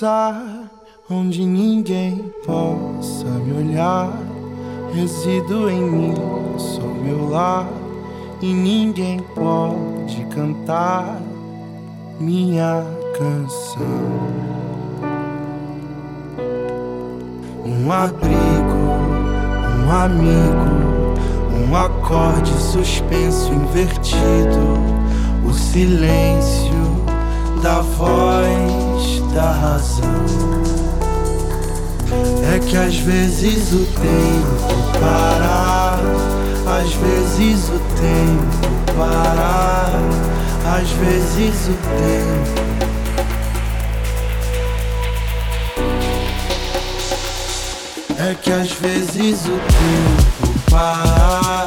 dançar onde ninguém possa me olhar. Resido em mim, sou meu lar e ninguém pode cantar minha canção. Um abrigo, um amigo, um acorde suspenso invertido, o silêncio da voz da razão. É que às vezes o tempo para, às vezes o tempo para, às vezes o tempo. É que às vezes o tempo para,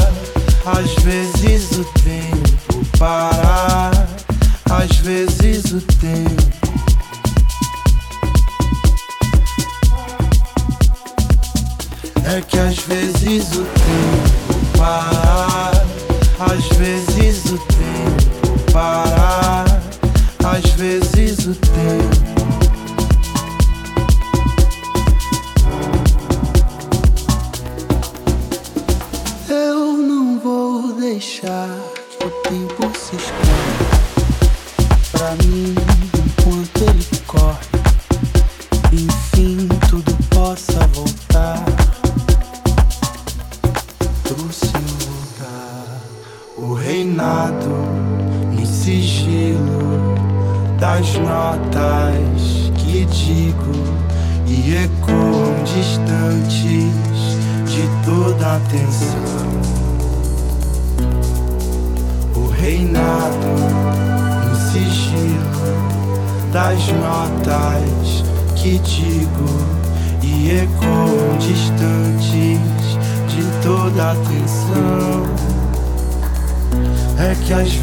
às vezes o tempo para, às vezes o tempo. É que às vezes o tempo para, às vezes o tempo para, às vezes o tempo. Eu não vou deixar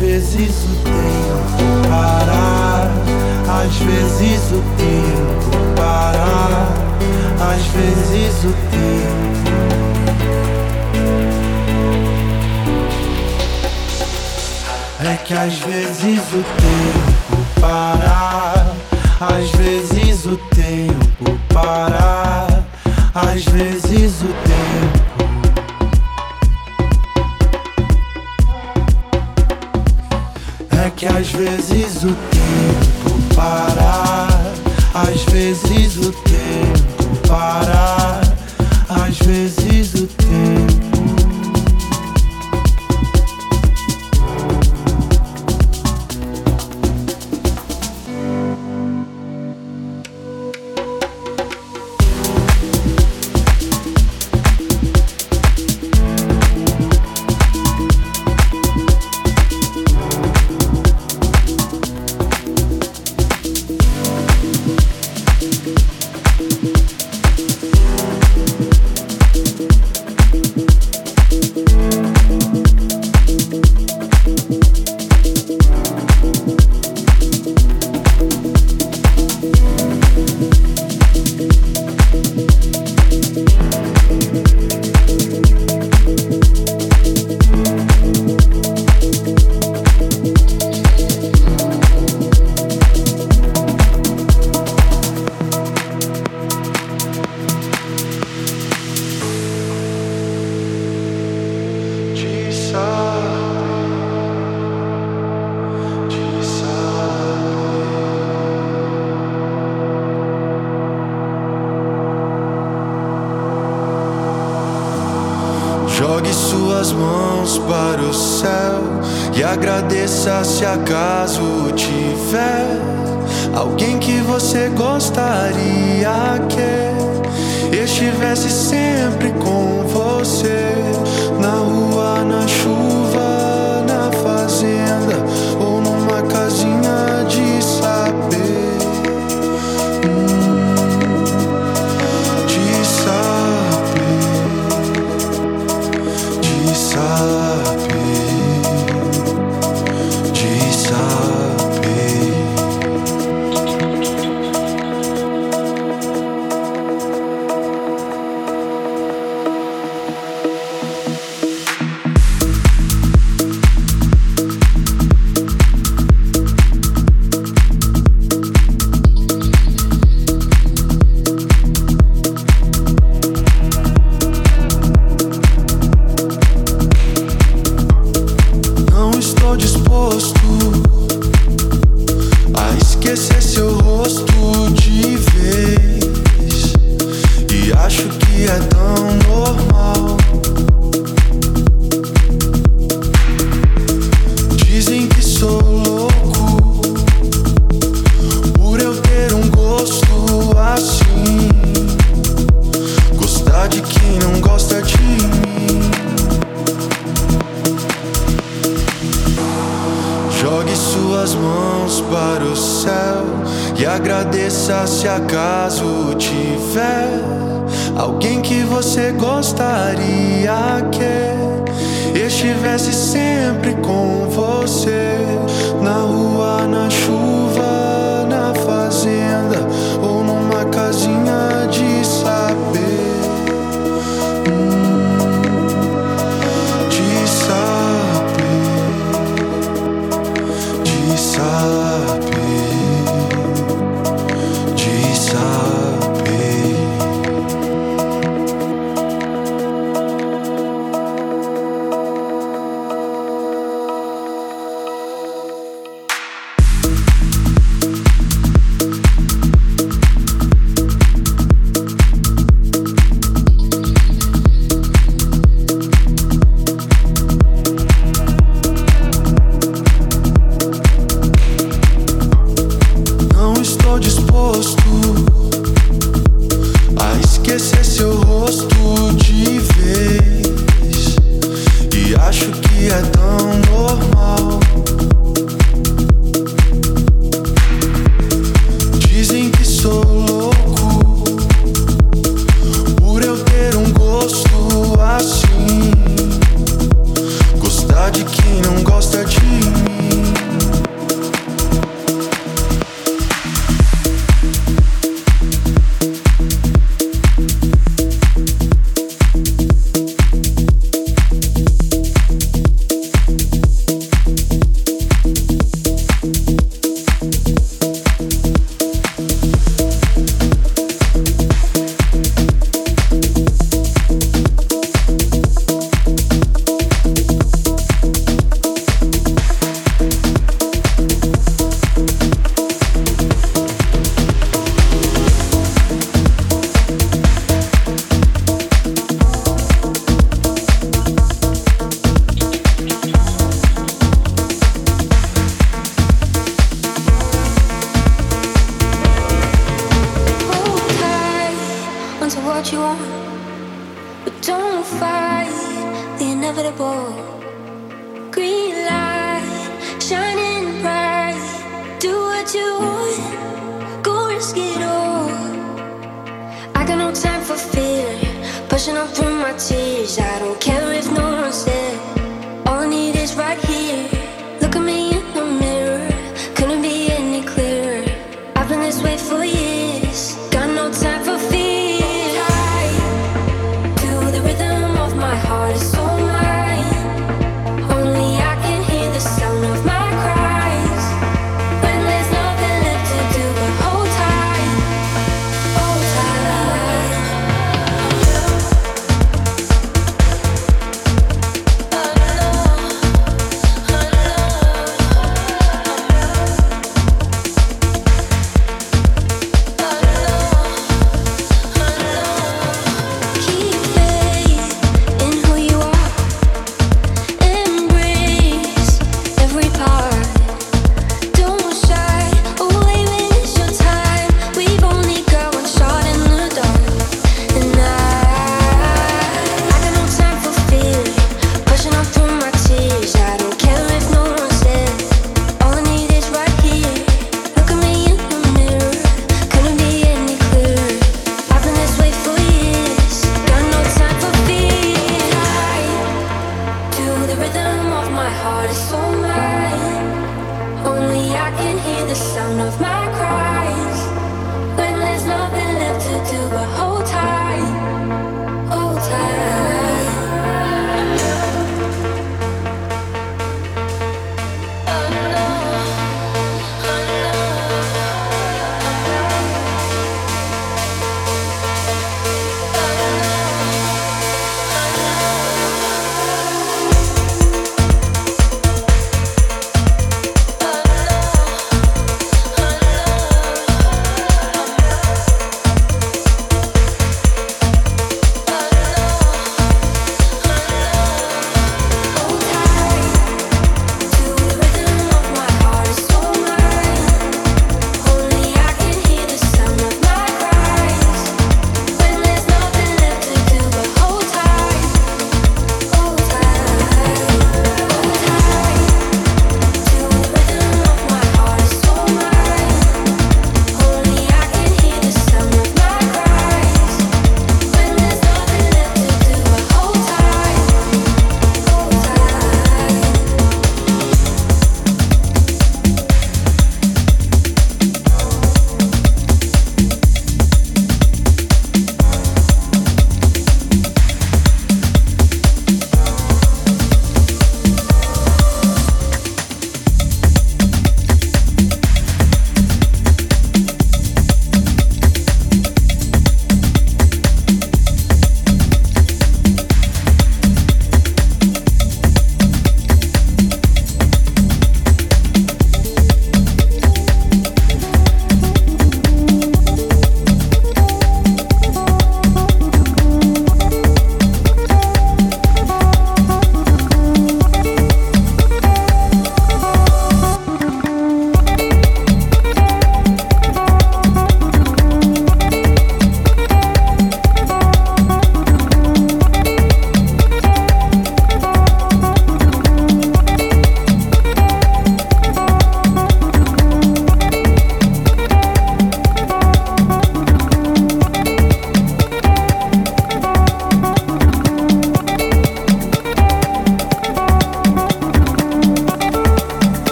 vezes o tempo para, às vezes o tempo para, às vezes o tempo. É que às vezes o tempo para, às vezes o tempo para, às vezes que às vezes o tempo para, às vezes o tempo para, às vezes o tempo.